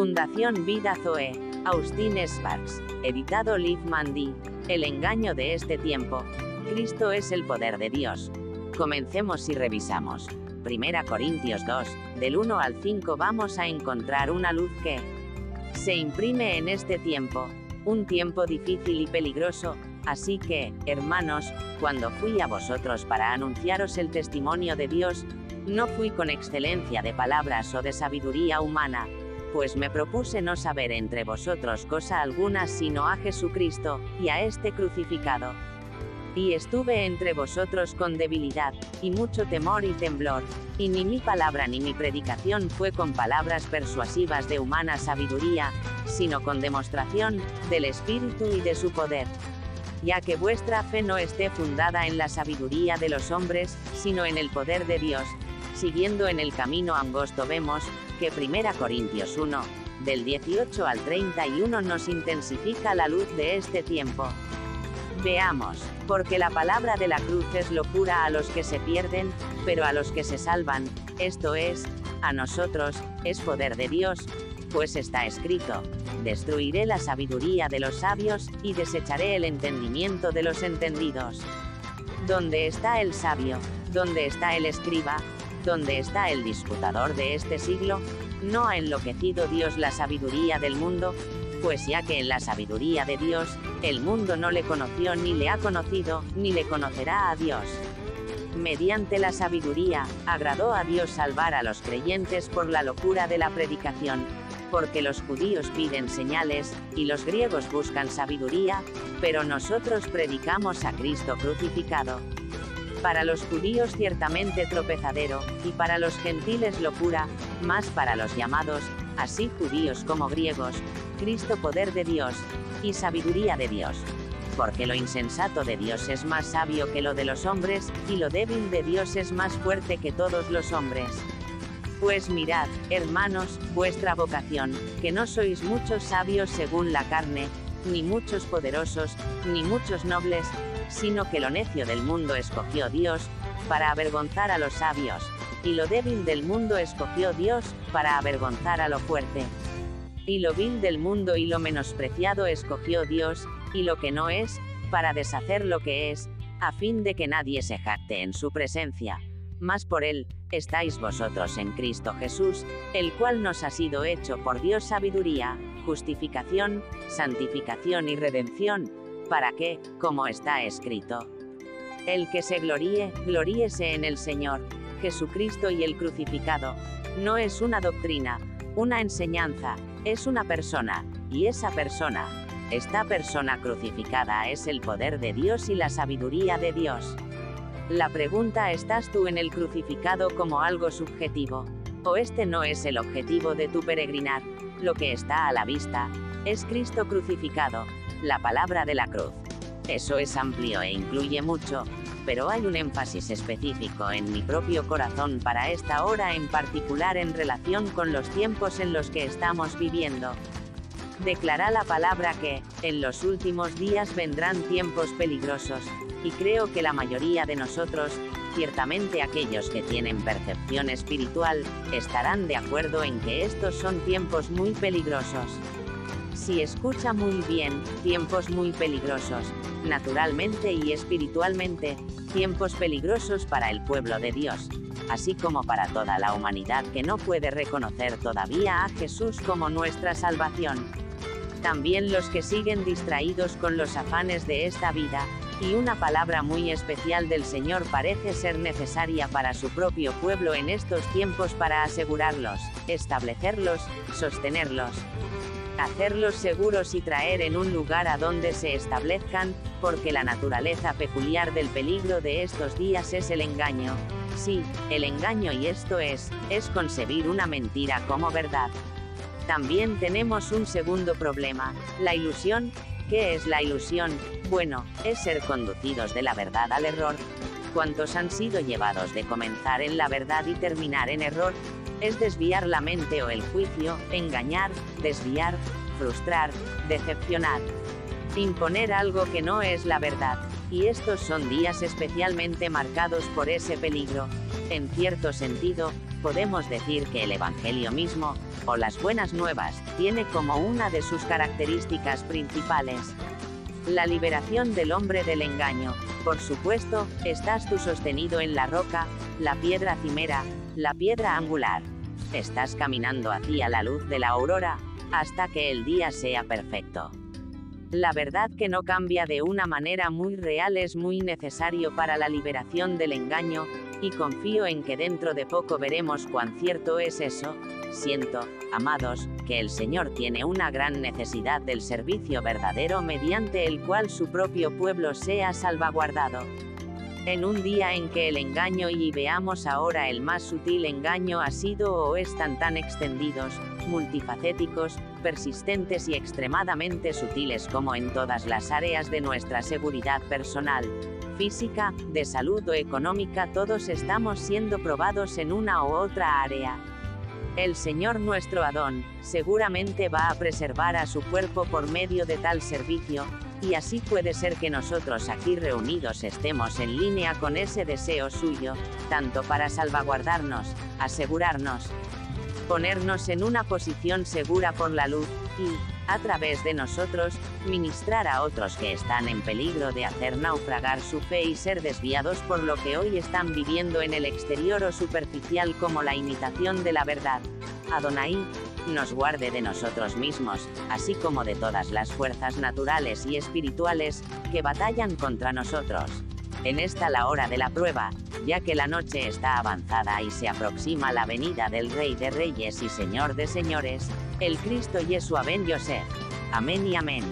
Fundación Vida Zoe, Austin Sparks, editado Liv Mandy, El engaño de este tiempo. Cristo es el poder de Dios. Comencemos y revisamos. Primera Corintios 2, del 1 al 5 vamos a encontrar una luz que se imprime en este tiempo, un tiempo difícil y peligroso, así que, hermanos, cuando fui a vosotros para anunciaros el testimonio de Dios, no fui con excelencia de palabras o de sabiduría humana, pues me propuse no saber entre vosotros cosa alguna sino a Jesucristo, y a este crucificado. Y estuve entre vosotros con debilidad, y mucho temor y temblor, y ni mi palabra ni mi predicación fue con palabras persuasivas de humana sabiduría, sino con demostración, del Espíritu y de su poder. Ya que vuestra fe no esté fundada en la sabiduría de los hombres, sino en el poder de Dios. Siguiendo en el camino angosto vemos, que 1 Corintios 1, del 18 al 31 nos intensifica la luz de este tiempo. Veamos, porque la palabra de la cruz es locura a los que se pierden, pero a los que se salvan, esto es, a nosotros, es poder de Dios, pues está escrito, destruiré la sabiduría de los sabios, y desecharé el entendimiento de los entendidos. ¿Dónde está el sabio? ¿Dónde está el escriba? ¿Dónde está el disputador de este siglo? ¿No ha enloquecido Dios la sabiduría del mundo? Pues ya que en la sabiduría de Dios, el mundo no le conoció ni le ha conocido, ni le conocerá a Dios. Mediante la sabiduría, agradó a Dios salvar a los creyentes por la locura de la predicación, porque los judíos piden señales, y los griegos buscan sabiduría, pero nosotros predicamos a Cristo crucificado. Para los judíos ciertamente tropezadero, y para los gentiles locura, más para los llamados, así judíos como griegos, Cristo poder de Dios, y sabiduría de Dios. Porque lo insensato de Dios es más sabio que lo de los hombres, y lo débil de Dios es más fuerte que todos los hombres. Pues mirad, hermanos, vuestra vocación, que no sois muchos sabios según la carne, ni muchos poderosos, ni muchos nobles, sino que lo necio del mundo escogió Dios, para avergonzar a los sabios, y lo débil del mundo escogió Dios, para avergonzar a lo fuerte. Y lo vil del mundo y lo menospreciado escogió Dios, y lo que no es, para deshacer lo que es, a fin de que nadie se jacte en su presencia. Mas por él, estáis vosotros en Cristo Jesús, el cual nos ha sido hecho por Dios sabiduría, justificación, santificación y redención, para que, como está escrito, el que se gloríe, gloríese en el Señor, Jesucristo y el crucificado, no es una doctrina, una enseñanza, es una persona, y esa persona, esta persona crucificada es el poder de Dios y la sabiduría de Dios. La pregunta, ¿estás tú en el crucificado como algo subjetivo? ¿O este no es el objetivo de tu peregrinar? Lo que está a la vista, es Cristo crucificado, la palabra de la cruz. Eso es amplio e incluye mucho, pero hay un énfasis específico en mi propio corazón para esta hora en particular en relación con los tiempos en los que estamos viviendo. Declara la palabra que, en los últimos días vendrán tiempos peligrosos, y creo que la mayoría de nosotros, ciertamente aquellos que tienen percepción espiritual, estarán de acuerdo en que estos son tiempos muy peligrosos. Si escucha muy bien, tiempos muy peligrosos, naturalmente y espiritualmente, tiempos peligrosos para el pueblo de Dios, así como para toda la humanidad que no puede reconocer todavía a Jesús como nuestra salvación. También los que siguen distraídos con los afanes de esta vida, y una palabra muy especial del Señor parece ser necesaria para su propio pueblo en estos tiempos para asegurarlos, establecerlos, sostenerlos, hacerlos seguros y traer en un lugar a donde se establezcan, porque la naturaleza peculiar del peligro de estos días es el engaño. Sí, el engaño y esto es, es concebir una mentira como verdad. También tenemos un segundo problema, la ilusión, ¿Qué es la ilusión? Bueno, es ser conducidos de la verdad al error. ¿Cuántos han sido llevados de comenzar en la verdad y terminar en error? Es desviar la mente o el juicio, engañar, desviar, frustrar, decepcionar. Imponer algo que no es la verdad. Y estos son días especialmente marcados por ese peligro. En cierto sentido, podemos decir que el Evangelio mismo, o las buenas nuevas, tiene como una de sus características principales la liberación del hombre del engaño. Por supuesto, estás tú sostenido en la roca, la piedra cimera, la piedra angular. Estás caminando hacia la luz de la aurora, hasta que el día sea perfecto. La verdad que no cambia de una manera muy real es muy necesario para la liberación del engaño, y confío en que dentro de poco veremos cuán cierto es eso. Siento, amados, que el Señor tiene una gran necesidad del servicio verdadero mediante el cual su propio pueblo sea salvaguardado. En un día en que el engaño y veamos ahora el más sutil engaño ha sido o están tan extendidos, multifacéticos, persistentes y extremadamente sutiles como en todas las áreas de nuestra seguridad personal, física, de salud o económica todos estamos siendo probados en una u otra área. El Señor nuestro Adón, seguramente va a preservar a su cuerpo por medio de tal servicio, y así puede ser que nosotros aquí reunidos estemos en línea con ese deseo suyo, tanto para salvaguardarnos, asegurarnos, ponernos en una posición segura por la luz, y, a través de nosotros, ministrar a otros que están en peligro de hacer naufragar su fe y ser desviados por lo que hoy están viviendo en el exterior o superficial como la imitación de la verdad. Adonai, nos guarde de nosotros mismos, así como de todas las fuerzas naturales y espirituales, que batallan contra nosotros. En esta la hora de la prueba, ya que la noche está avanzada y se aproxima la venida del Rey de Reyes y Señor de Señores, el Cristo Yeshua Ben Yosef. Amén y amén.